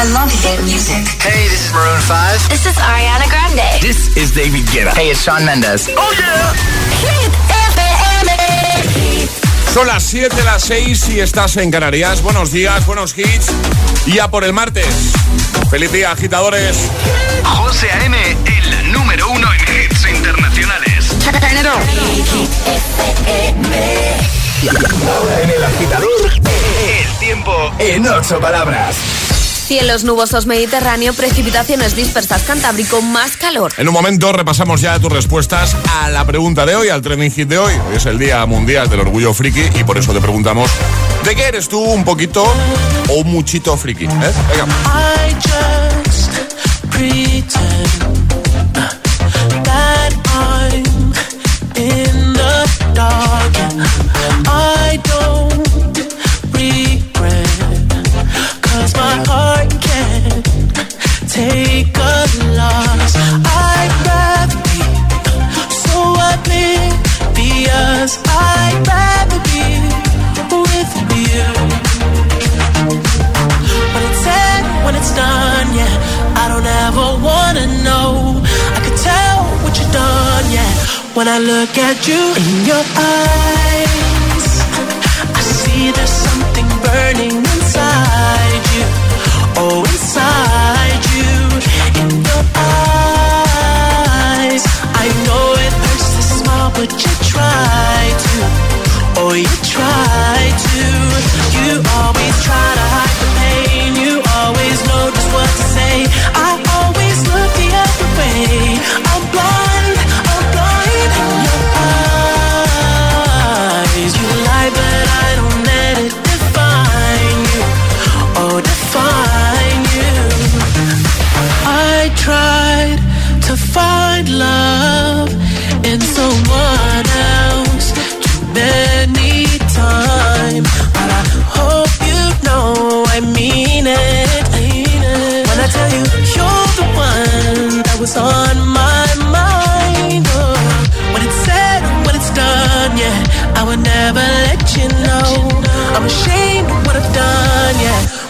I love hit music. Hey, this is Maroon 5. This is Ariana Grande. This is David Guetta. Hey, it's Sean Mendes. Oh yeah. Hit FM. Son las 7, las 6 y estás en Canarias. Buenos días, buenos hits. Y a por el martes. Feliz día, agitadores. José A.M., el número uno en hits internacionales. Ahora en el agitador, el tiempo en ocho palabras. Cielos nubosos Mediterráneo, precipitaciones dispersas Cantábrico, más calor. En un momento repasamos ya tus respuestas a la pregunta de hoy, al trending hit de hoy. Hoy es el Día Mundial del Orgullo Friki y por eso te preguntamos, ¿de qué eres tú un poquito o un muchito friki? ¿Eh? Venga. I just I look at you in your eyes, I see there's something burning inside you. Oh, inside you, in your eyes. I know it hurts to smile, but you try to. Oh, you try to. You always try to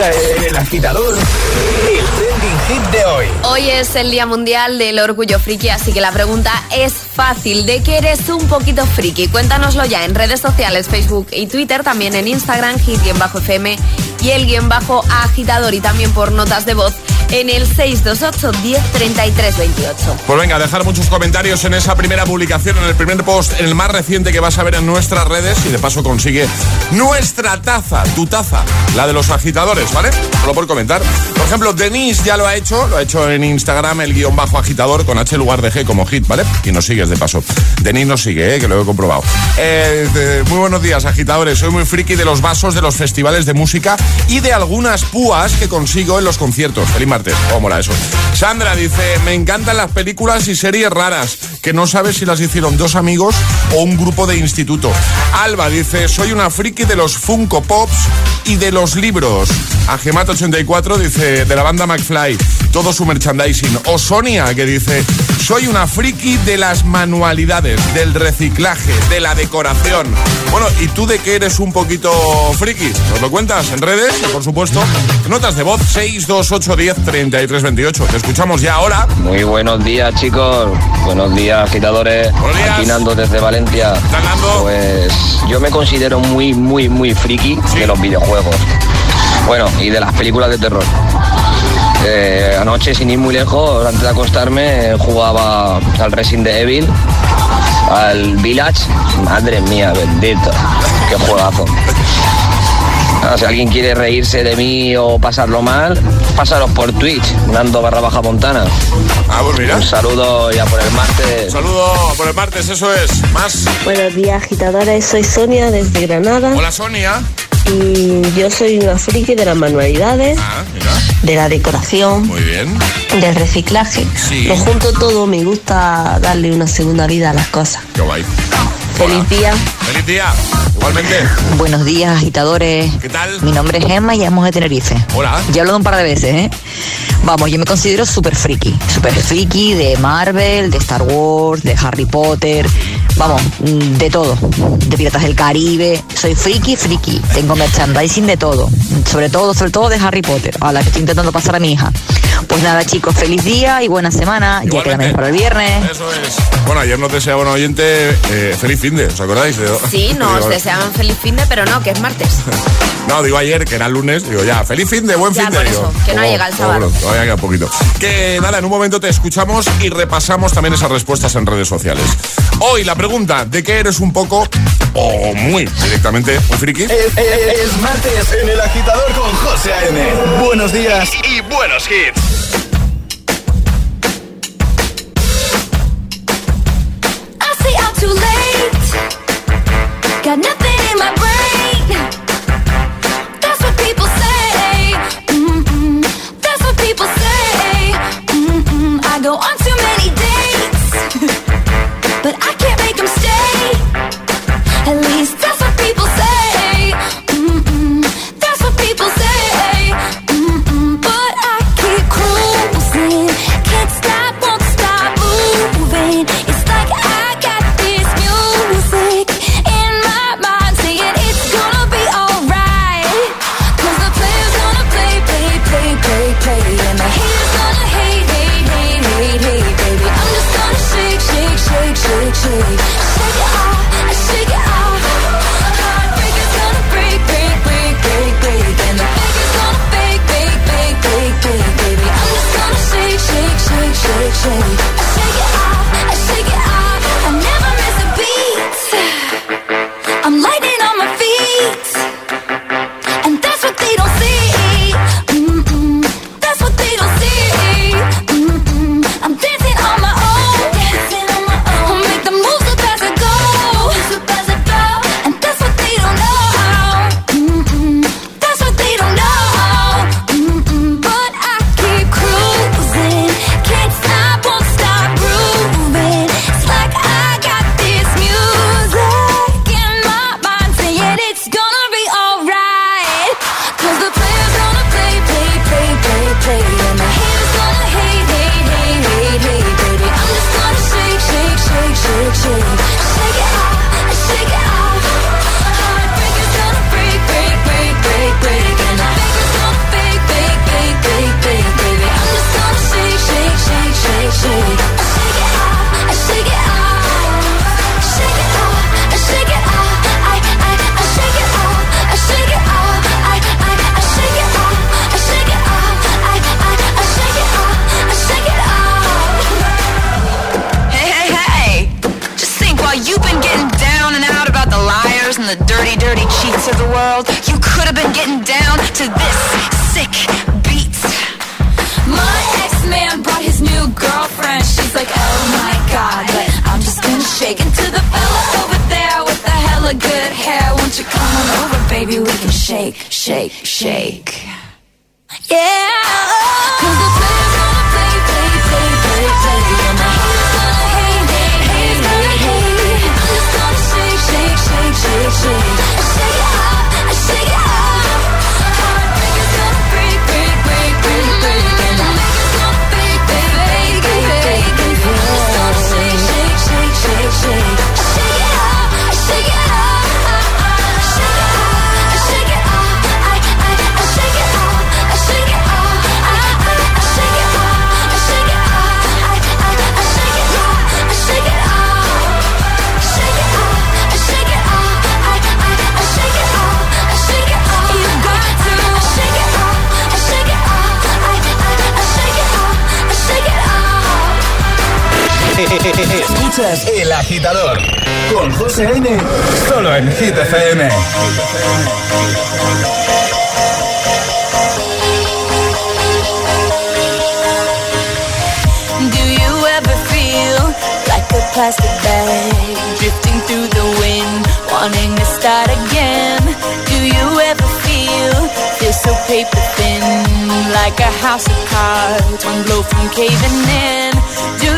el agitador, el trending hit de hoy. Hoy es el Día Mundial del Orgullo Friki, así que la pregunta es fácil. ¿De qué eres un poquito friki? Cuéntanoslo ya en redes sociales, Facebook y Twitter, también en Instagram, hit-fm y el guion bajo agitador y también por notas de voz en el 628 1033 28. Pues venga, dejar muchos comentarios en esa primera publicación, en el primer post, en el más reciente que vas a ver en nuestras redes y de paso consigue nuestra taza, tu taza, la de los agitadores, ¿vale? Solo por comentar. Por ejemplo, Denise ya lo ha hecho, lo ha hecho en Instagram, el guion bajo agitador con H lugar de G como hit, ¿vale? Y nos sigues de paso. Denise nos sigue, ¿eh? que lo he comprobado. Eh, muy buenos días, agitadores. Soy muy friki de los vasos de los festivales de música y de algunas púas que consigo en los conciertos. Feliz martes. ¿Cómo mola eso? Sandra dice, me encantan las películas y series raras, que no sabes si las hicieron dos amigos o un grupo de instituto. Alba dice, soy una friki de los Funko Pops y de los libros. Agemat84 dice, de la banda McFly, todo su merchandising. O Sonia, que dice, soy una friki de las manualidades, del reciclaje, de la decoración. Bueno, ¿y tú de qué eres un poquito friki? ¿Nos lo cuentas en redes? Y, por supuesto, notas de voz 628 10 33 28. Te escuchamos ya ahora. Muy buenos días, chicos. Buenos días, agitadores. Buenos días. Aquí Nando desde Valencia. Nando? Pues yo me considero muy, muy, muy friki Sí. de los videojuegos. Bueno, y de las películas de terror. Eh, anoche, sin ir muy lejos, antes de acostarme, jugaba al Resident Evil, al Village. Madre mía, bendito. Qué juegazo. Si alguien quiere reírse de mí o pasarlo mal, pásalos por Twitch, Nando barra baja montana. Ah, pues mira. Un saludo ya por el martes. Un saludo por el martes, eso es. Más. Buenos días, agitadores. Soy Sonia desde Granada Hola, Sonia. y yo soy una friki de las manualidades, Ah, mira. de la decoración, Muy bien. del reciclaje. Sí. Lo junto todo, me gusta darle una segunda vida a las cosas. Qué guay. Feliz día. Feliz día. Igualmente. Buenos días, agitadores. ¿Qué tal? Mi nombre es Emma y llamamos de Tenerife. Hola. Ya he hablado un par de veces, ¿eh? Vamos, yo me considero súper friki. Súper friki de Marvel, de Star Wars, de Harry Potter. Vamos, de todo. De Piratas del Caribe. Soy friki, friki. Tengo merchandising de todo. Sobre todo, sobre todo de Harry Potter. A la que estoy intentando pasar a mi hija. Pues nada, chicos, feliz día y buena semana. Ya queda menos para el viernes. Eso es. Bueno, ayer nos deseaba un oyente eh, feliz fin de, ¿os acordáis? De- Sí, nos Digo, deseaban feliz fin de, pero no, que es martes. No, digo ayer, que era lunes, digo ya, feliz fin de, buen Ya, fin de. digo, eso, que no oh, llega el oh, sábado. bueno, todavía queda poquito. Que nada, en un momento te escuchamos y repasamos también esas respuestas en redes sociales. Hoy la pregunta, ¿de qué eres un poco o muy directamente un friki? Es, es- es martes en el agitador con José A.M. Buenos días y buenos hits. Got nothing in my brain. That's what people say. Mm-mm. That's what people say. Mm-mm. I go on too many dates, but I Agitador con José N. Solo en Hit FM. Do you ever feel like a plastic bag drifting through the wind, wanting to start again? Do you ever feel feel so paper thin, like a house of cards, one blow from caving in? Do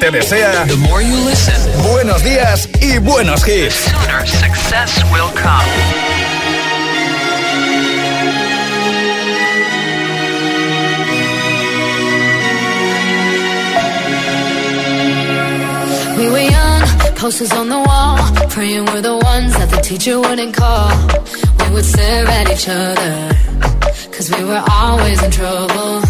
te desea buenos días y buenos hits. sooner success will come. We were young, posters on the wall, praying we're the ones that the teacher wouldn't call. We would stare at each other, cause we were always in trouble.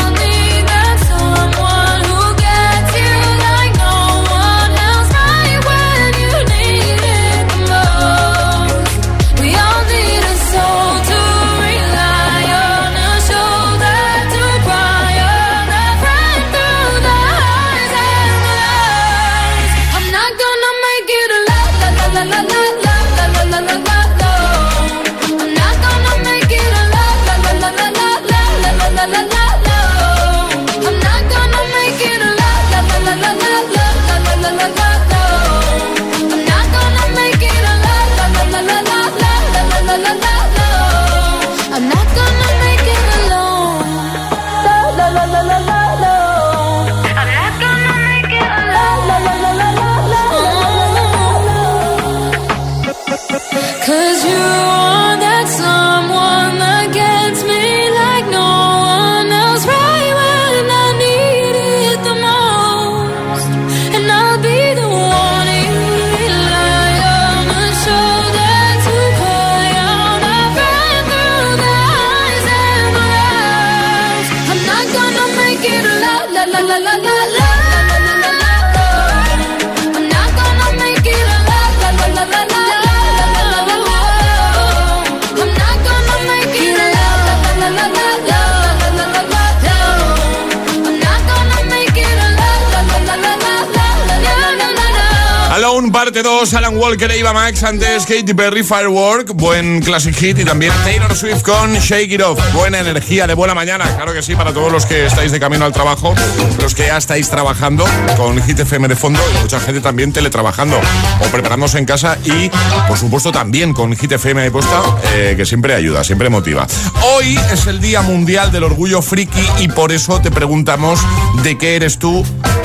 2, Alan Walker e Eva Max, antes Katy Perry, Firework, buen classic hit y también Taylor Swift con Shake It Off. Buena energía de buena mañana, claro que sí, para todos los que estáis de camino al trabajo, los que ya estáis trabajando con Hit FM de fondo y mucha gente también teletrabajando o preparándose en casa y, por supuesto, también con Hit FM de posta, eh, que siempre ayuda, siempre motiva. Hoy es el Día Mundial del Orgullo Friki y por eso te preguntamos de qué eres tú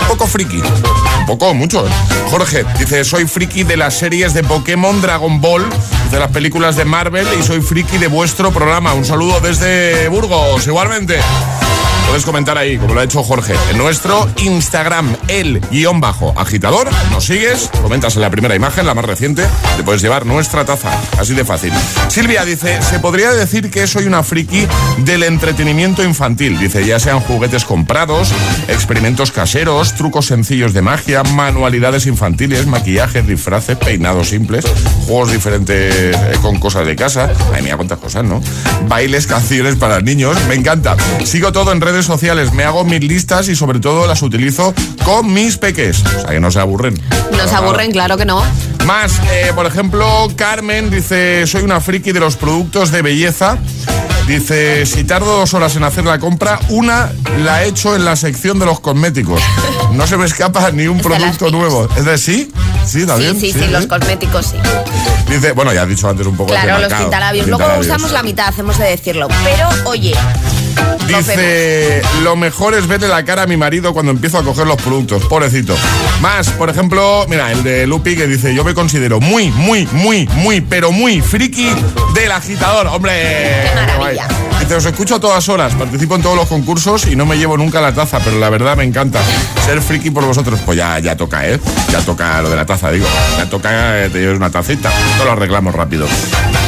poco friki. Un poco, mucho. ¿eh? Jorge dice, soy friki de las series de Pokémon, Dragon Ball, de las películas de Marvel y soy friki de vuestro programa. Un saludo desde Burgos, igualmente. Puedes comentar ahí, como lo ha hecho Jorge, en nuestro Instagram, el guion bajo agitador. Nos sigues, comentas en la primera imagen, la más reciente, te puedes llevar nuestra taza. Así de fácil. Silvia dice, se podría decir que soy una friki del entretenimiento infantil. Dice, ya sean juguetes comprados, experimentos caseros, trucos sencillos de magia, manualidades infantiles, maquillajes, disfraces, peinados simples, juegos diferentes eh, con cosas de casa. Ay, mira cuántas cosas, ¿no? Bailes, canciones para niños. Me encanta. Sigo todo en redes sociales, me hago mis listas y sobre todo las utilizo con mis peques. O sea, que no se aburren. Nos aburren, claro que no. Más, eh, por ejemplo, Carmen dice, soy una friki de los productos de belleza. Dice, si tardo dos horas en hacer la compra, una la he hecho en la sección de los cosméticos. No se me escapa ni un producto nuevo. ¿Es de sí? Sí, Sí, también. sí, sí, los cosméticos sí. Dice, bueno, ya has dicho antes un poco Claro, los pintalabios. Luego pintalabios. usamos la mitad, hacemos de decirlo. Pero, oye, Dice, lo mejor es verle la cara a mi marido cuando empiezo a coger los productos, pobrecito. Más, por ejemplo, mira, el de Lupi que dice, yo me considero muy, muy, muy, muy, pero muy friki del agitador. Hombre, Qué maravilla. guay. Dice, os escucho a todas horas, participo en todos los concursos y no me llevo nunca la taza, pero la verdad me encanta ser friki por vosotros. Pues ya, ya toca, ¿eh? Ya toca lo de la taza, digo. Ya toca eh, te lleves una tacita. No lo arreglamos rápido.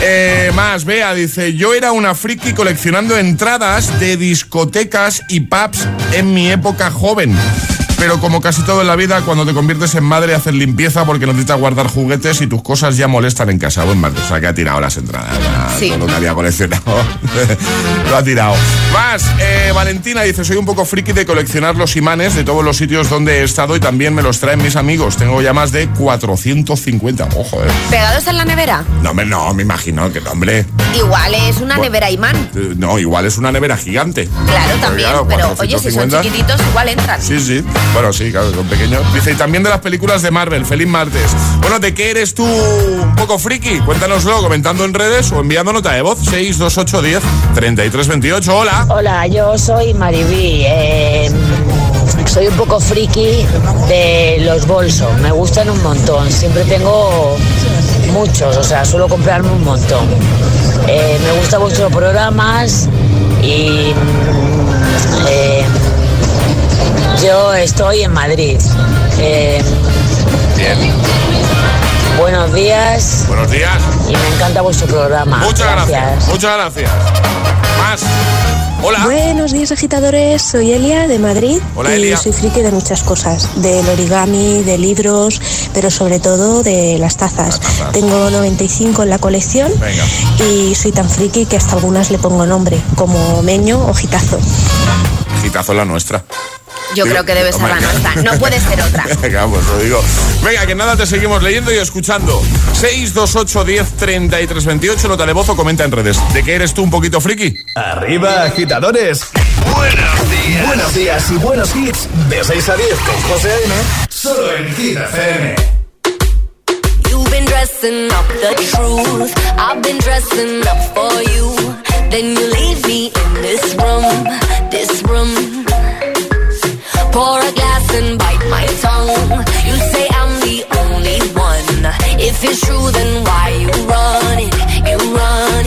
Eh, más, Bea dice, yo era una friki coleccionando entradas de discotecas y pubs en mi época joven. Pero como casi todo en la vida, cuando te conviertes en madre haces limpieza porque necesitas guardar juguetes y tus cosas ya molestan en casa. Buen madre, o sea que ha tirado las entradas. Sí. Todo lo que había coleccionado. lo ha tirado. Más, eh, Valentina dice, soy un poco friki de coleccionar los imanes de todos los sitios donde he estado y también me los traen mis amigos. Tengo ya más de 450. Ojo, eh. pegados en la nevera. No, hombre, no, me imagino que hombre. Igual es una nevera imán. Eh, No, igual es una nevera gigante. Claro, también. claro, pero, oye, si son 450. chiquititos, igual entran. Sí, sí. Bueno, sí, claro, son pequeños. Dice, y también de las películas de Marvel. Feliz martes. Bueno, ¿de qué eres tú un poco friki? Cuéntanoslo comentando en redes o enviando nota de voz. 628 10 33 28. Hola. Hola, yo soy Maribí. eh, soy un poco friki de los bolsos. Me gustan un montón. Siempre tengo muchos, o sea, suelo comprarme un montón. Eh, me gustan vuestros programas y mm, eh, yo estoy en Madrid. Eh, Bien. buenos días Buenos días. y me encanta vuestro programa. Muchas gracias. Muchas gracias. Más. Hola. Buenos días agitadores, soy Elia de Madrid Hola, y Elia. soy friki de muchas cosas, del origami, de libros, pero sobre todo de las tazas. Tengo 95 en la colección Venga. y soy tan friki que hasta algunas le pongo nombre, como Meño o Gitazo. Gitazo la nuestra. Yo creo que debe ser la nuestra. No puede ser otra. Venga, pues lo digo. Venga, que nada, te seguimos leyendo y escuchando. 628 10 33 28, nota de voz o comenta en redes. ¿De qué eres tú un poquito friki? Arriba, agitadores. Buenos días. Buenos días y buenos hits. De 6 a 10 con José A.M. Solo en Hit FM. You've been dressing up the truth. I've been dressing up for you. Then you leave me in this room, this room. Pour a glass and bite my tongue. You say I'm the only one. If it's true, then why you run it? You run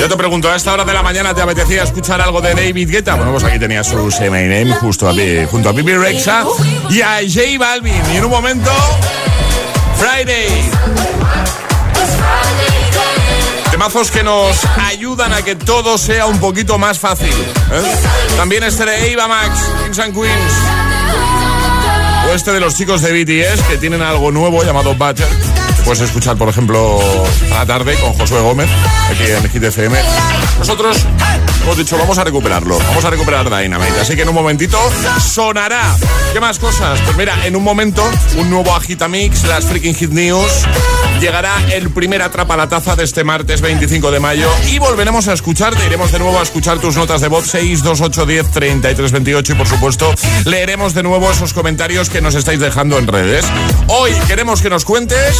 Yo te pregunto, ¿a esta hora de la mañana te apetecía escuchar algo de David Guetta? Bueno, pues aquí tenía su Say Name justo a, junto a Bibi Rexa y a J Balvin. Y en un momento, Friday. Temazos que nos ayudan a que todo sea un poquito más fácil. ¿eh? También este de Eva Max, Kings and Queens. O este de los chicos de BTS que tienen algo nuevo llamado Butter. Puedes escuchar, por ejemplo, a la tarde con Josué Gómez, aquí en Hit FM. Nosotros hemos dicho, vamos a recuperarlo. Vamos a recuperar Dynamite. Así que en un momentito sonará. ¿Qué más cosas? Pues mira, en un momento, un nuevo Agitamix, las Freaking Hit News. Llegará el primer Atrapa la Taza de este martes 25 de mayo y volveremos a escucharte. Iremos de nuevo a escuchar tus notas de voz 62810 3328 y por supuesto leeremos de nuevo esos comentarios que nos estáis dejando en redes. Hoy queremos que nos cuentes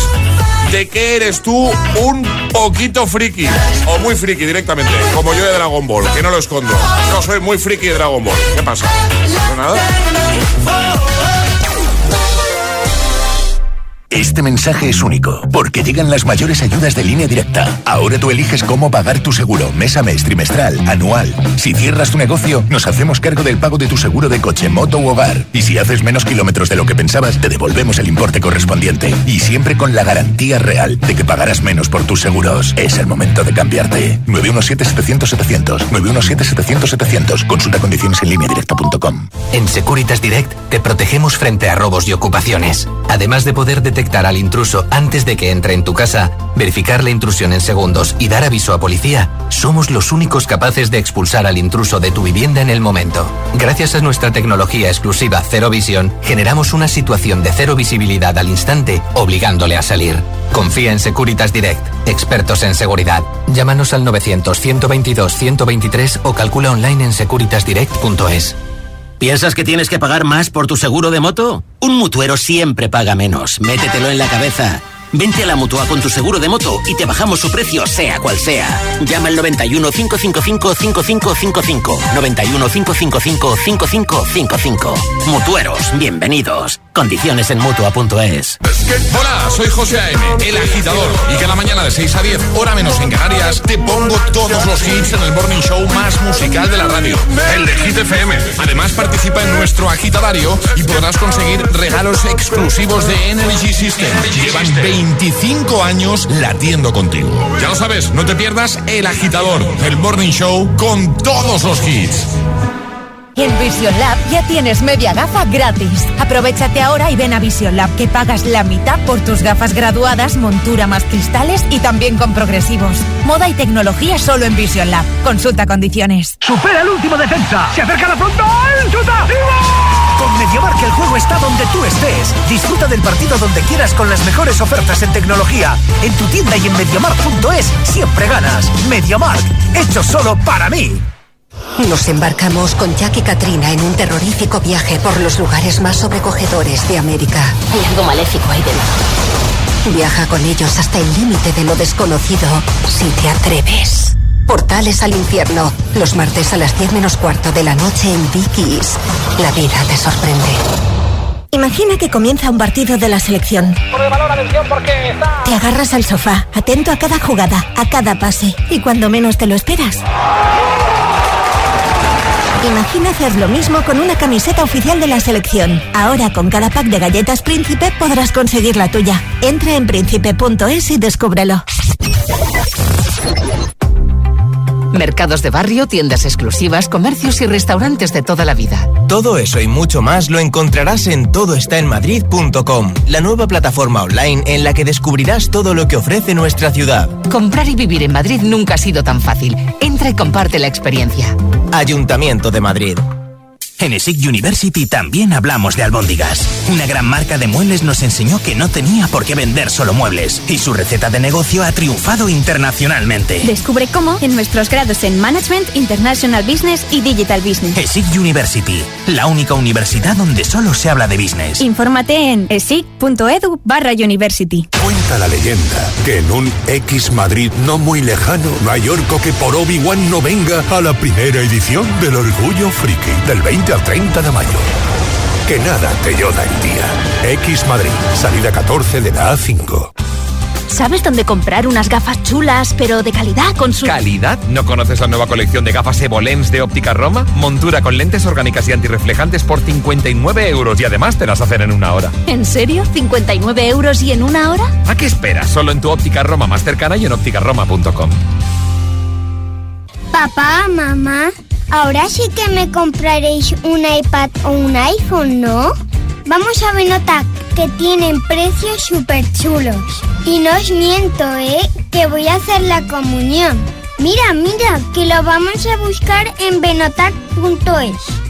de qué eres tú un poquito friki o muy friki directamente, como yo de Dragon Ball, que no lo escondo. No soy muy friki de Dragon Ball. ¿Qué pasa? ¿No nada? Este mensaje es único, porque llegan las mayores ayudas de línea directa. Ahora tú eliges cómo pagar tu seguro, mes a mes, trimestral, anual. Si cierras tu negocio, nos hacemos cargo del pago de tu seguro de coche, moto u hogar. Y si haces menos kilómetros de lo que pensabas, te devolvemos el importe correspondiente. Y siempre con la garantía real de que pagarás menos por tus seguros. Es el momento de cambiarte. 917-700-700. 917-700-700. Consulta condiciones en línea directa.com. En Securitas Direct te protegemos frente a robos y ocupaciones. Además de poder detectar al intruso antes de que entre en tu casa, verificar la intrusión en segundos y dar aviso a policía, somos los únicos capaces de expulsar al intruso de tu vivienda en el momento. Gracias a nuestra tecnología exclusiva Cero Visión, generamos una situación de cero visibilidad al instante, obligándole a salir. Confía en Securitas Direct, expertos en seguridad. Llámanos al 900-122-123 o calcula online en securitasdirect.es. ¿Piensas que tienes que pagar más por tu seguro de moto? Un mutuero siempre paga menos. Métetelo en la cabeza. Vente a la Mutua con tu seguro de moto y te bajamos su precio sea cual sea. Llama al 91 555 5555. 91 555 5555. Mutueros, bienvenidos. Condiciones en Mutua.es. Hola, soy José A.M., el agitador. Y cada mañana de 6 a 10, hora menos en Canarias, te pongo todos los hits en el morning show más musical de la radio, el de Hit FM. Además, participa en nuestro agitadario y podrás conseguir regalos exclusivos de Energy System. Llevan 25 años latiendo contigo. Ya lo sabes, no te pierdas el agitador, el morning show con todos los hits. En Vision Lab ya tienes media gafa gratis. Aprovechate ahora y ven a Vision Lab que pagas la mitad por tus gafas graduadas, montura más cristales y también con progresivos. Moda y tecnología solo en Vision Lab. Consulta condiciones. ¡Supera el último defensa! ¡Se acerca la frontal! ¡Chuta! Con MediaMark el juego está donde tú estés. Disfruta del partido donde quieras con las mejores ofertas en tecnología. En tu tienda y en MediaMark.es siempre ganas. MediaMark, hecho solo para mí. Nos embarcamos con Jack y Katrina en un terrorífico viaje por los lugares más sobrecogedores de América. Hay algo maléfico ahí dentro. Viaja con ellos hasta el límite de lo desconocido si te atreves. Portales al infierno, los martes a las 10 menos cuarto de la noche en Vicky's. La vida te sorprende. Imagina que comienza un partido de la selección. Te agarras al sofá, atento a cada jugada, a cada pase, y cuando menos te lo esperas. Imagina hacer lo mismo con una camiseta oficial de la selección. Ahora con cada pack de galletas Príncipe podrás conseguir la tuya. Entra en príncipe.es y descúbrelo. Mercados de barrio, tiendas exclusivas, comercios y restaurantes de toda la vida. Todo eso y mucho más lo encontrarás en todoestaenmadrid.com, la nueva plataforma online en la que descubrirás todo lo que ofrece nuestra ciudad. Comprar y vivir en Madrid nunca ha sido tan fácil. Entra y comparte la experiencia. Ayuntamiento de Madrid. En ESIC University también hablamos de albóndigas. Una gran marca de muebles nos enseñó que no tenía por qué vender solo muebles y su receta de negocio ha triunfado internacionalmente. Descubre cómo en nuestros grados en Management, International Business y Digital Business. ESIC University, la única universidad donde solo se habla de business. Infórmate en esic.edu barra university. Cuenta la leyenda que en un X Madrid no muy lejano, Mallorca que por Obi-Wan no venga a la primera edición del Orgullo Friki del 20 al 30 de mayo. Que nada te yoda el día. X Madrid, salida 14 de la A5. ¿Sabes dónde comprar unas gafas chulas, pero de calidad con su... ¿Calidad? ¿No conoces la nueva colección de gafas Evolens de Óptica Roma? Montura con lentes orgánicas y antirreflejantes por 59 euros y además te las hacen en una hora. ¿En serio? ¿59 euros y en una hora? ¿A qué esperas? Solo en tu óptica Roma más cercana y en ópticaroma.com. Papá, mamá, ahora sí que me compraréis un iPad o un iPhone, ¿no? Vamos a Benotac, que tienen precios súper chulos. Y no os miento, ¿eh? Que voy a hacer la comunión. Mira, mira, que lo vamos a buscar en benotac.es.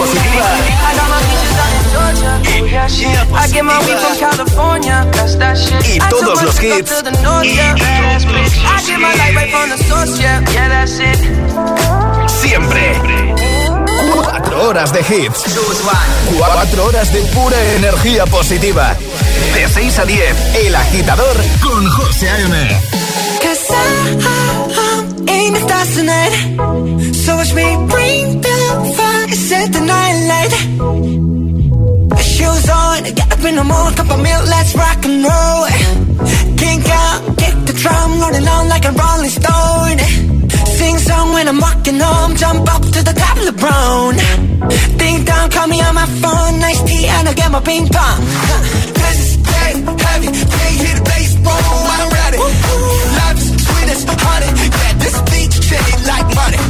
Positiva. Y todos los hits. Siempre. Cuatro horas de hits. Cuatro horas de pura energía positiva. De 6 a 10, El Agitador con José A.M. So watch me bring the fire, set the night light. Shoes on, get up in the morning, cup of milk, let's rock and roll. Kink out, kick the drum, rolling on like a rolling stone. Sing song when I'm walking home, jump up to the top of the brown. Ding dong, call me on my phone, nice tea, and I'll get my ping pong. This is dead heavy, can't hear the bass, boom, I'm ready. Life's sweet as honey, yeah, this beat chain like money.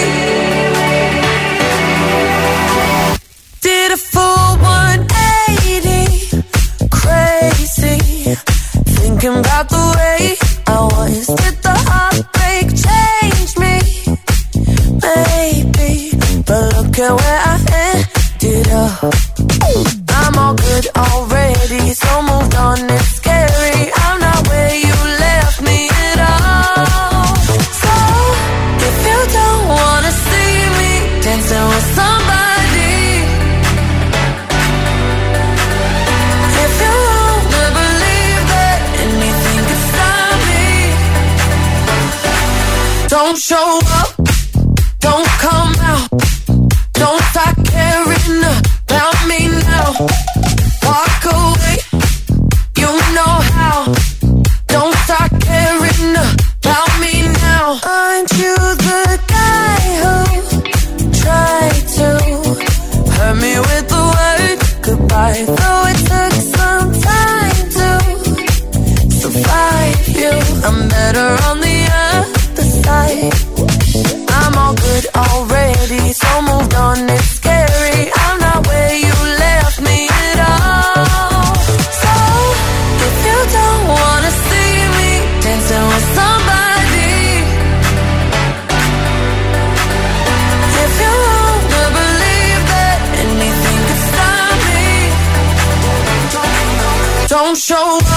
Thinking about the way I was. Show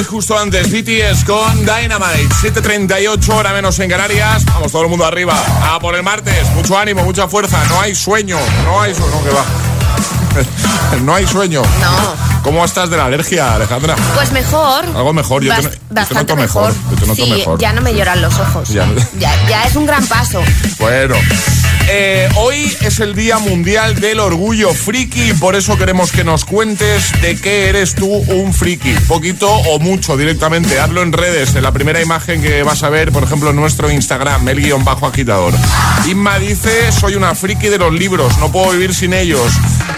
y justo antes BTS con Dynamite. 7.38 hora menos en Canarias. Vamos, todo el mundo arriba. A por el martes. Mucho ánimo, mucha fuerza. No hay sueño. No hay sueño. No, que va. no hay sueño. No. ¿Cómo estás de la alergia, Alejandra? Pues mejor. Algo mejor. Yo, te, yo te bastante noto mejor. Yo te noto sí, mejor. ya no me lloran los ojos. Ya. Ya, ya es un gran paso. Bueno, eh, hoy es el Día Mundial del Orgullo Friki y por eso queremos que nos cuentes de qué eres tú un friki. Poquito o mucho directamente. Hazlo en redes. En la primera imagen que vas a ver, por ejemplo, en nuestro Instagram, el guion bajo agitador. Inma dice, soy una friki de los libros, no puedo vivir sin ellos.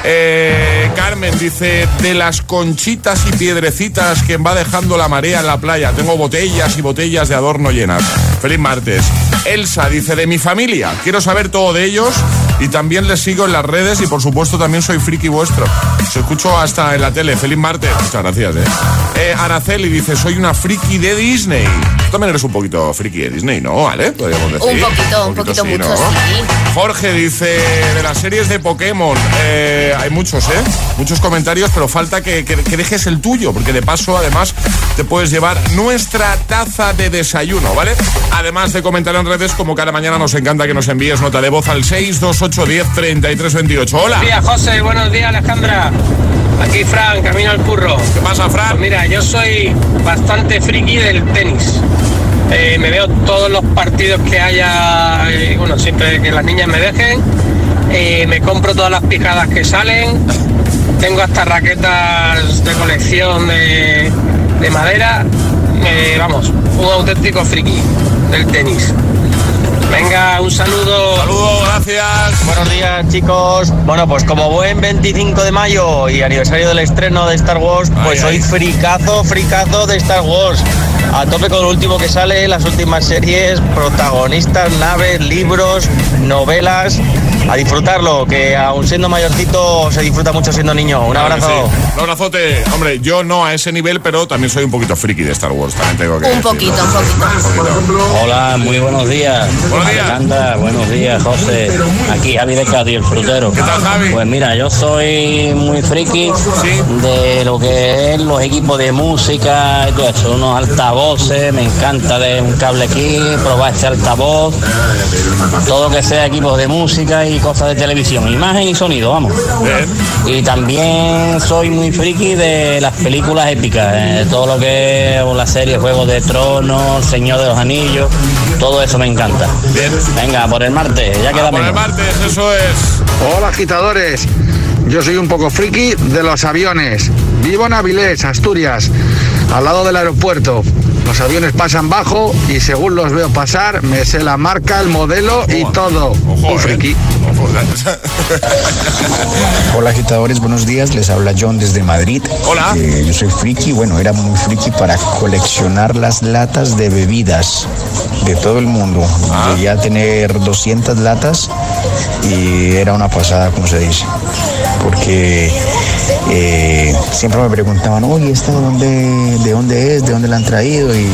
Eh, Carmen dice, de las conchitas y piedrecitas que va dejando la marea en la playa. Tengo botellas y botellas de adorno llenas. Feliz martes. Elsa dice, de mi familia, quiero saber todo de ellos y también les sigo en las redes y por supuesto también soy friki vuestro. Os escucho hasta en la tele. Feliz martes. Muchas gracias. Eh. Eh, Araceli dice, soy una friki de Disney. Tú también eres un poquito friki de Disney, ¿no? ¿Vale? Podríamos decir. Un poquito, un poquito sí, mucho, ¿no? sí. Jorge dice de las series de Pokémon. eh, hay muchos, ¿eh? Muchos comentarios, pero falta que, que- que dejes el tuyo, porque de paso, además, te puedes llevar nuestra taza de desayuno, ¿vale? Además de comentar en redes, como cada mañana nos encanta que nos envíes nota de voz al 628 10 33 28. Hola. Buenos días, José. Buenos días, Alejandra. Aquí Fran, camino al curro. ¿Qué pasa, Fran? Pues mira, yo soy bastante friki del tenis. Eh, me veo todos los partidos que haya, eh, bueno, siempre que las niñas me dejen. Eh, me compro todas las pijadas que salen. Tengo hasta raquetas de colección de, de madera. Eh, vamos, un auténtico friki del tenis. Venga, un saludo. Saludos, gracias. Buenos días, chicos. Bueno, pues como buen 25 de mayo y aniversario del estreno de Star Wars, pues soy fricazo, fricazo de Star Wars. A tope con lo último que sale, las últimas series, protagonistas, naves, libros, novelas. A disfrutarlo, que aún siendo mayorcito se disfruta mucho siendo niño. Un Claro abrazo. sí. Un abrazote. Hombre, yo no a ese nivel, pero también soy un poquito friki de Star Wars. También tengo que Un poquito, un poquito. Hola muy buenos días. Buenos días. Alejandra, buenos días, José. Aquí Javi de Cádiz, el frutero. ¿Qué tal, Javi? Pues mira, yo soy muy friki de lo que es los equipos de música y todo eso. Unos altavoces, me encanta de un cable aquí, probar este altavoz. Todo que sea equipos de música y cosas de televisión. Imagen y sonido, vamos. Y también soy muy friki de las películas épicas. eh, todo lo que es la serie Juegos de Tronos, Señor de los Anillos. Todo eso me encanta. Venga, por el martes, ya queda Por el martes, eso es. Hola agitadores, yo soy un poco friki de los aviones. Vivo en Avilés, Asturias, al lado del aeropuerto. Los aviones pasan bajo y según los veo pasar, me sé la marca, el modelo y todo. Un friki. Hola agitadores, buenos días. Les habla John desde Madrid. Hola. yo soy friki, bueno, era muy friki para coleccionar las latas de bebidas de todo el mundo. Llegué a tener 200 latas y era una pasada, como se dice. Porque eh, siempre me preguntaban, oye, ¿esta de dónde, de dónde es? ¿De dónde la han traído? Y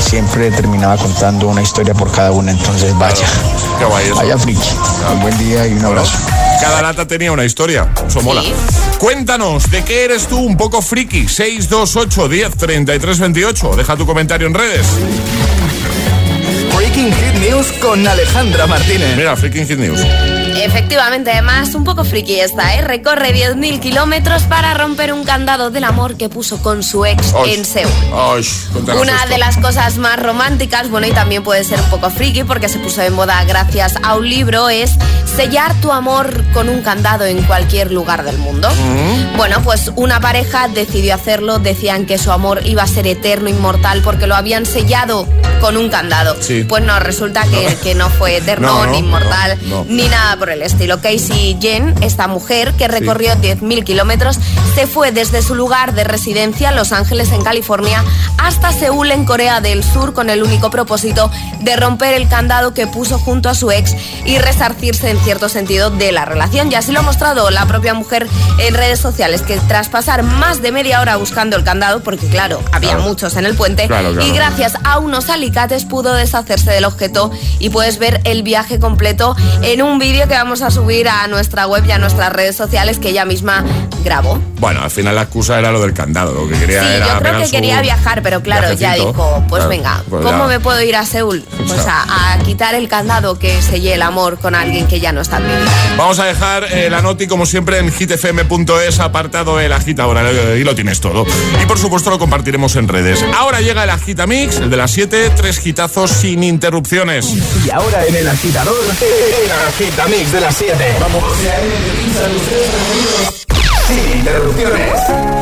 siempre terminaba contando una historia por cada una. Entonces, vaya. Qué guay eso. Vaya friki. Un buen día y un abrazo. Cada lata tenía una historia. Eso mola. Cuéntanos, ¿de qué eres tú un poco friki? 628 10 33 28. Deja tu comentario en redes. Breaking Hit News con Alejandra Martínez. Mira, Freaking Hit News. Efectivamente, además, un poco friki esta, ¿eh? Recorre 10.000 kilómetros para romper un candado del amor que puso con su ex en Seúl. Cuéntanos Una esto. de las cosas más románticas, bueno, y también puede ser un poco friki porque se puso de moda gracias a un libro, es sellar tu amor con un candado en cualquier lugar del mundo. Bueno, pues una pareja decidió hacerlo, decían que su amor iba a ser eterno, inmortal, porque lo habían sellado con un candado. Sí. Pues no, resulta que, que no fue eterno, No, no, ni inmortal, ni nada por el estilo. Casey Jen, esta mujer que recorrió 10.000 kilómetros, se fue desde su lugar de residencia, Los Ángeles, en California, hasta Seúl, en Corea del Sur, con el único propósito de romper el candado que puso junto a su ex y resarcirse en cierto sentido de la relación. Y así lo ha mostrado la propia mujer en redes sociales, que tras pasar más de media hora buscando el candado, porque claro, había Claro. muchos en el puente, Claro, claro. y gracias a unos alicates pudo deshacerse del objeto y puedes ver el viaje completo en un vídeo que vamos a subir a nuestra web y a nuestras redes sociales que ella misma grabó. Bueno, al final la excusa era lo del candado. Lo que quería Sí, era yo creo que su quería viajar, pero claro, ya dijo, pues Claro, venga, pues ¿cómo ya. me puedo ir a Seúl? Pues a, a quitar el candado que sellé el amor con alguien que ya no está en mi vida. Vamos a dejar eh, la noti como siempre en hitfm.es apartado el agitador y lo tienes todo. Y por supuesto lo compartiremos en redes. Ahora llega el agitamix, el de las 7, tres hitazos sin interrupciones. Y ahora en el agitador, el agitamix de las 7. Vamos. Sin interrupciones.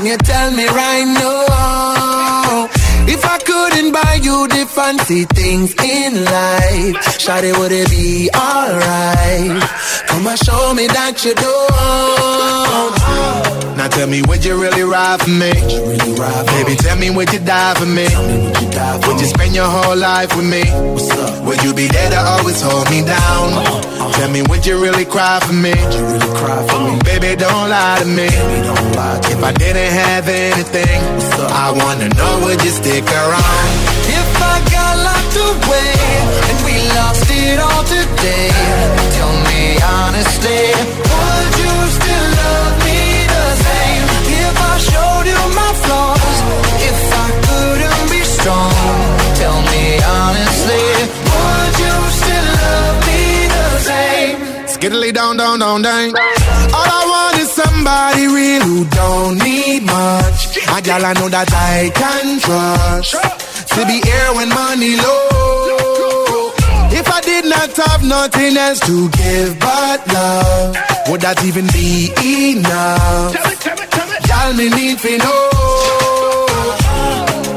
Can you tell me right now? If I couldn't buy you the fancy things in life, Shawty, would it be alright? Come and show me that you don't. Now tell me, would you really ride for me? Baby, tell me, would you die for me? Would you die, will you spend your whole life with me? Would you be there to always hold me down? Uh-huh, uh-huh. Tell me, would you really cry for me? Baby, don't lie to me. If I didn't have anything, I wanna know, would you stick around? If I got locked away and we lost it all today, tell me honestly, would you still love me the same? If I showed you my flaws, if I couldn't be strong, tell me honestly, would you still love me the same? Skiddly down, down, down, down. All I want is somebody real who don't need much. A gal I know that I can trust. To be here when money low. If I did not have nothing else to give but love, would that even be enough? Y'all me need to know.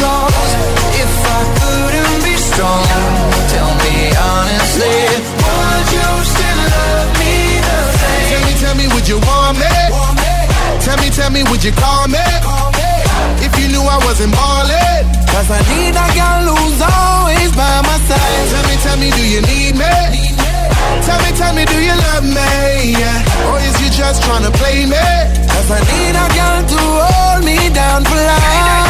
flaws, if I couldn't be strong, tell me honestly, would you still love me the same? Tell me, tell me, would you want me? Tell me, tell me, would you call me? If you knew I wasn't ballin'. Cause I need a girl who's always by my side. Tell me, tell me, do you need me? Tell me, tell me, do you love me? Yeah. Or is you just trying to play me? Cause I need a girl to hold me down for life.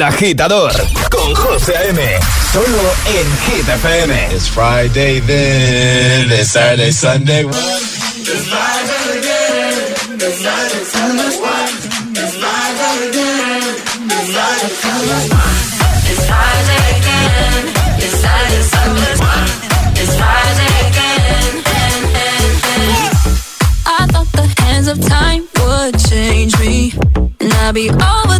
El agitador con José A.M. Solo en Hit FM. It's Friday then, it's Saturday, Sunday. It's Friday again, it's Saturday, Sunday. It's Friday again, it's Saturday, Sunday. It's Friday again. It's Saturday, Sunday. It's Friday again. I thought the hands of time would change me, and I'd be over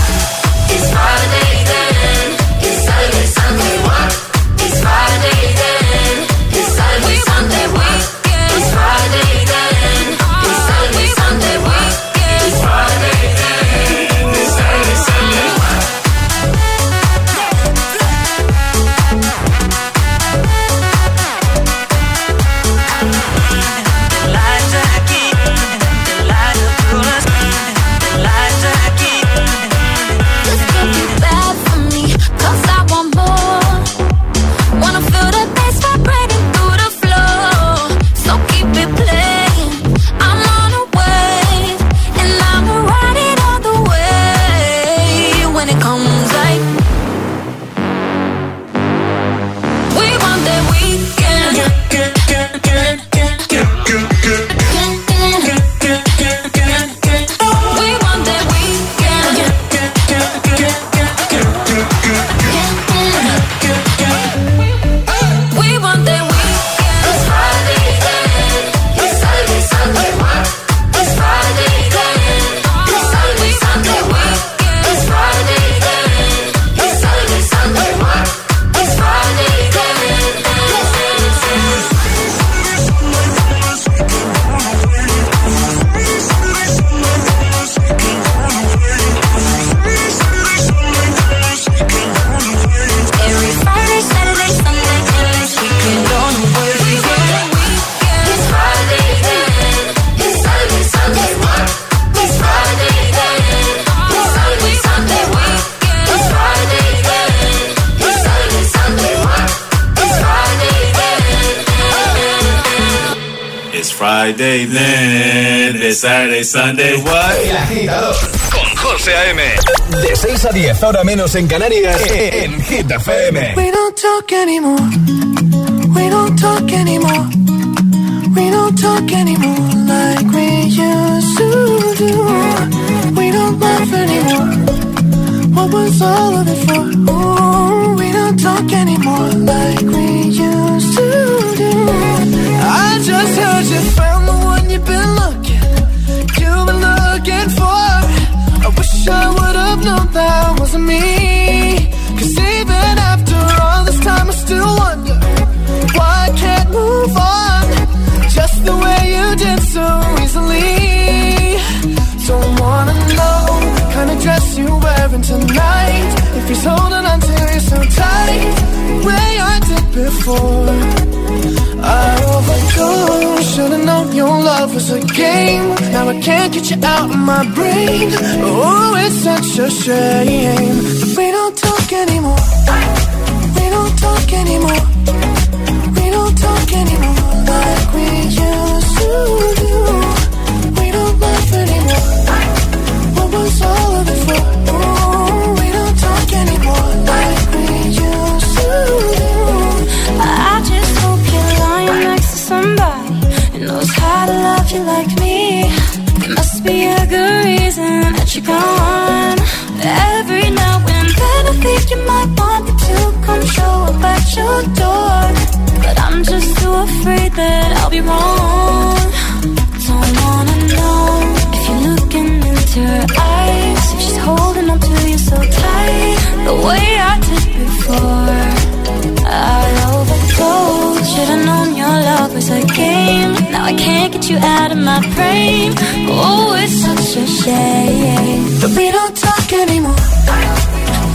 Sunday, what? El agitador con José A.M. De 6 a 10, ahora menos en Canarias, en Hit FM. We don't talk anymore. We don't talk anymore. We don't talk anymore like we used to do. We don't laugh anymore. What was all of it for? Ooh, we don't talk anymore like we used to do. I just heard you wish I would have known that wasn't me. Cause even after all this time, I still wonder why I can't move on. Just the way you did so easily. Don't wanna know the kind of dress you're wearing tonight. If he's holding on to you so tight, the way I did before. I overdosed. Should've known your love was a game. Now I can't get you out of my brain. Oh, it's such a shame. We don't talk anymore. We don't talk anymore. We don't talk anymore like we used to do. We don't laugh anymore. What was all of it for? Oh, we don't talk anymore like gone. Every now and then I think you might want me to come show up at your door. But I'm just too afraid that I'll be wrong. Don't wanna know if you're looking into her eyes. If she's holding on to you so tight, the way I Now I can't get you out of my brain. Oh, it's such a shame. But we don't talk anymore.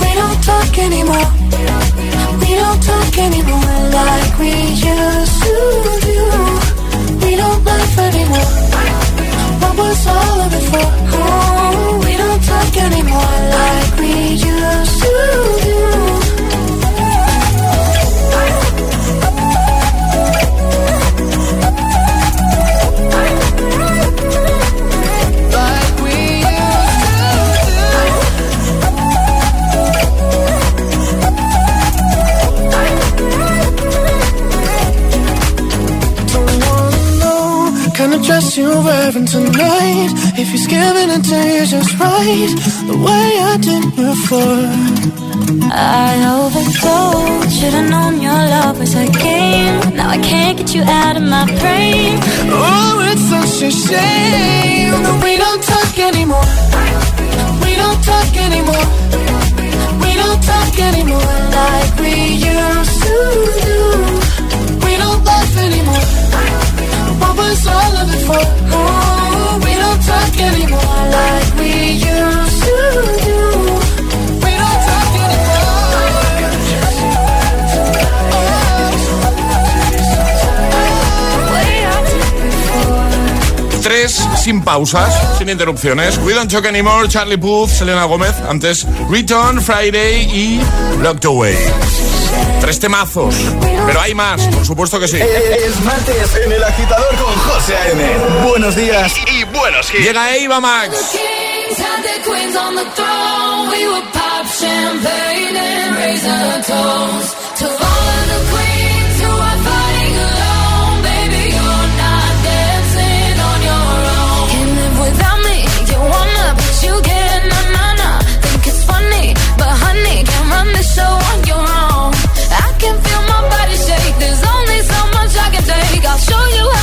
We don't talk anymore. We don't talk anymore like we used to do. We don't laugh anymore. What was all of it for? Oh, we don't talk anymore like we used to do. You're wearing tonight. If he's giving it to you just right, the way I did before. I overdosed. Should've known your love was a game. Now I can't get you out of my brain. Oh, it's such a shame that we don't talk anymore. We don't talk anymore. We don't talk anymore like we used to do. Oh, we don't talk anymore like we Tres sin pausas, sin interrupciones. We Don't Talk Anymore, Charlie Puth, Selena Gómez. Antes Return, Friday y Locked Away. Tres temazos. Pero hay más, por supuesto que sí. Es martes en el agitador con José A.M. Buenos días y, buenos hits. Llega Eva Max. I'll show you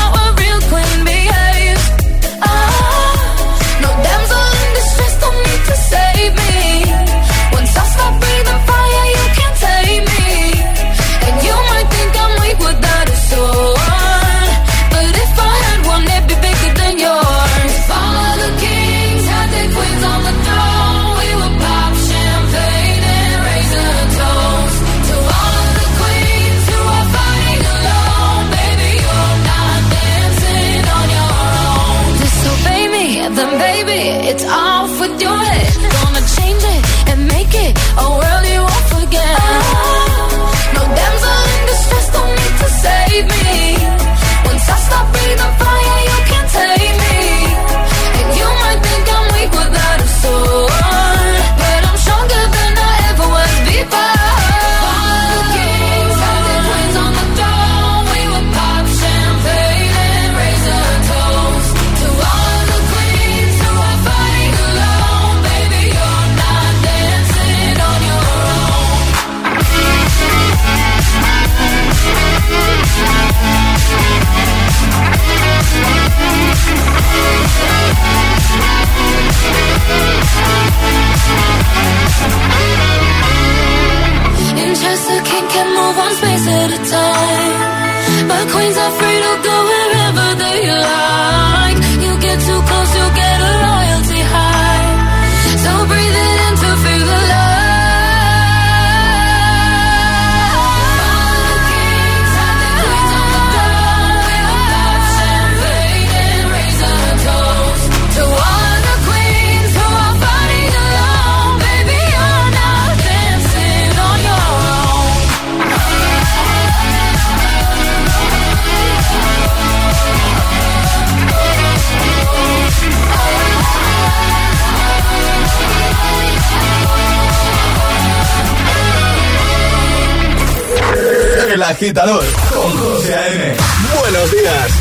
agitador con José A.M. Buenos días.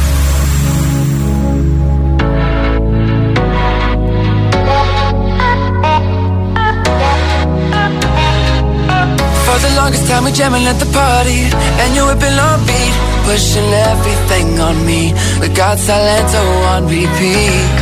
For the longest time we jamming at the party And you whipping on beat Pushing everything on me We got Salento on repeat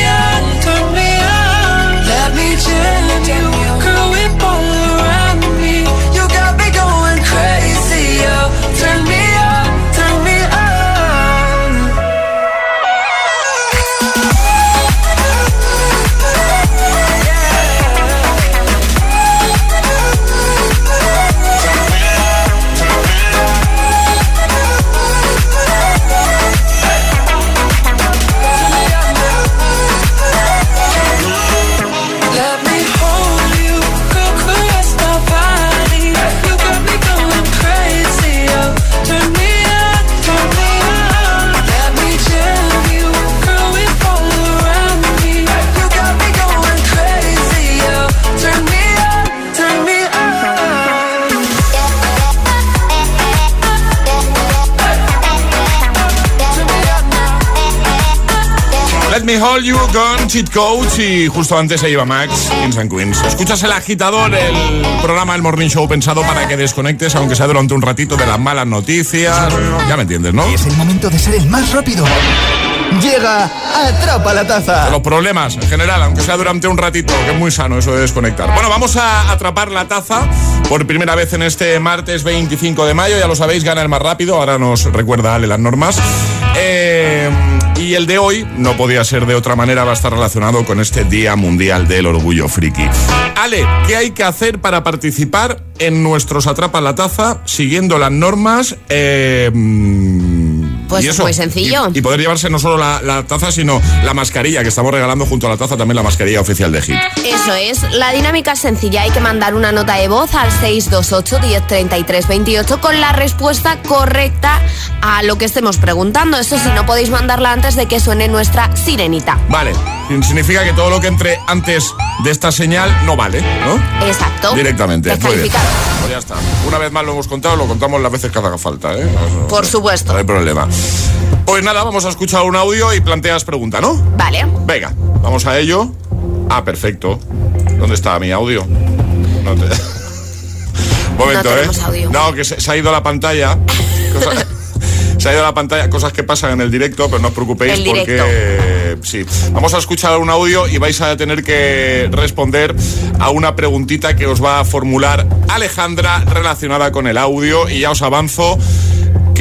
Me Hold You con Cheat Coach y justo antes se iba Max, Kings and Queens. Escuchas el agitador, el programa El Morning Show pensado para que desconectes, aunque sea durante un ratito, de las malas noticias. Ya me entiendes, ¿no? Es el momento de ser el más rápido. Llega Atrapa la Taza. Los problemas en general, aunque sea durante un ratito, que es muy sano eso de desconectar. Bueno, vamos a atrapar la taza por primera vez en este martes 25 de mayo. Ya lo sabéis, gana el más rápido. Ahora nos recuerda Ale las normas. Eh, y el de hoy no podía ser de otra manera, va a estar relacionado con este Día Mundial del Orgullo Friki. Ale, ¿qué hay que hacer para participar en nuestros Atrapa la Taza siguiendo las normas? Eh, mm, Pues eso, muy sencillo. Y, y poder llevarse no solo la, la taza, sino la mascarilla que estamos regalando junto a la taza, también la mascarilla oficial de Hit. Eso es, la dinámica es sencilla, hay que mandar una nota de voz al 628 1033 28 con la respuesta correcta a lo que estemos preguntando. Eso sí, no podéis mandarla antes de que suene nuestra sirenita. Vale, significa que todo lo que entre antes de esta señal no vale, ¿no? Exacto. Directamente. Muy bien. Descalificado. Pues ya está. Una vez más lo hemos contado, lo contamos las veces que haga falta, ¿eh? Por supuesto. no hay problema. Pues nada, vamos a escuchar un audio y planteas pregunta, ¿no? Vale. Venga, vamos a ello. Ah, perfecto. ¿Dónde está mi audio? No te... Momento, No ¿eh? audio. No, que se, se ha ido la pantalla. Cosa- se ha ido la pantalla, cosas que pasan en el directo, pero no os preocupéis El porque sí. Vamos a escuchar un audio y vais a tener que responder a una preguntita que os va a formular Alejandra relacionada con el audio y ya os avanzo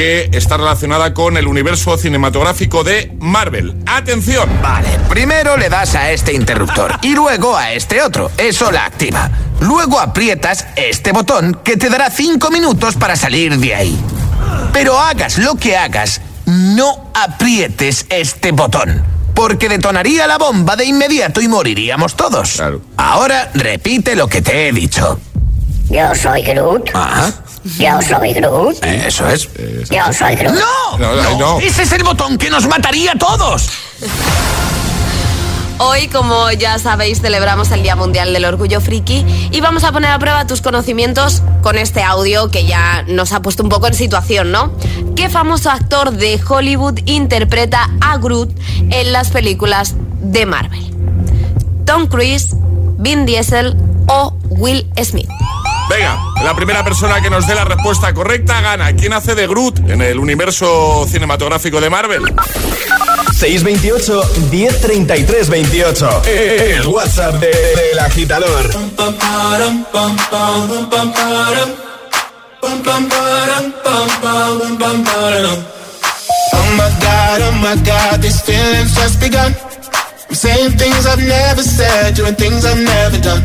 que está relacionada con el universo cinematográfico de Marvel. ¡Atención! Vale, primero le das a este interruptor y luego a este otro. Eso la activa. Luego aprietas este botón que te dará 5 minutos para salir de ahí. Pero hagas lo que hagas, no aprietes este botón. Porque detonaría la bomba de inmediato y moriríamos todos. Ahora repite lo que te he dicho. Yo soy Groot. Ajá. Yo soy Groot. Eso es. Yo soy Groot. ¡No! No, no, no. Ese es el botón que nos mataría a todos. Hoy, como ya sabéis, celebramos el Día Mundial del Orgullo Friki y vamos a poner a prueba tus conocimientos con este audio que ya nos ha puesto un poco en situación, ¿no? ¿Qué famoso actor de Hollywood interpreta a Groot en las películas de Marvel? ¿Tom Cruise, Vin Diesel o Will Smith? Venga, la primera persona que nos dé la respuesta correcta gana. ¿Quién hace de Groot en el universo cinematográfico de Marvel? 628 1033 28. El WhatsApp de- del agitador. Oh my god, oh my god, these feelings just begun. I'm saying things I've never said, doing things I've never done.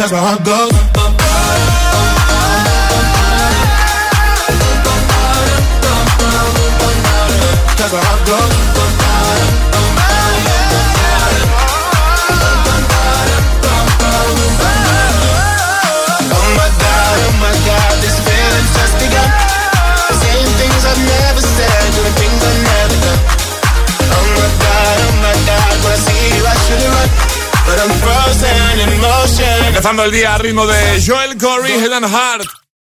Cause my heart goes. Empezando el día a ritmo de Joel Corey, Head and Heart.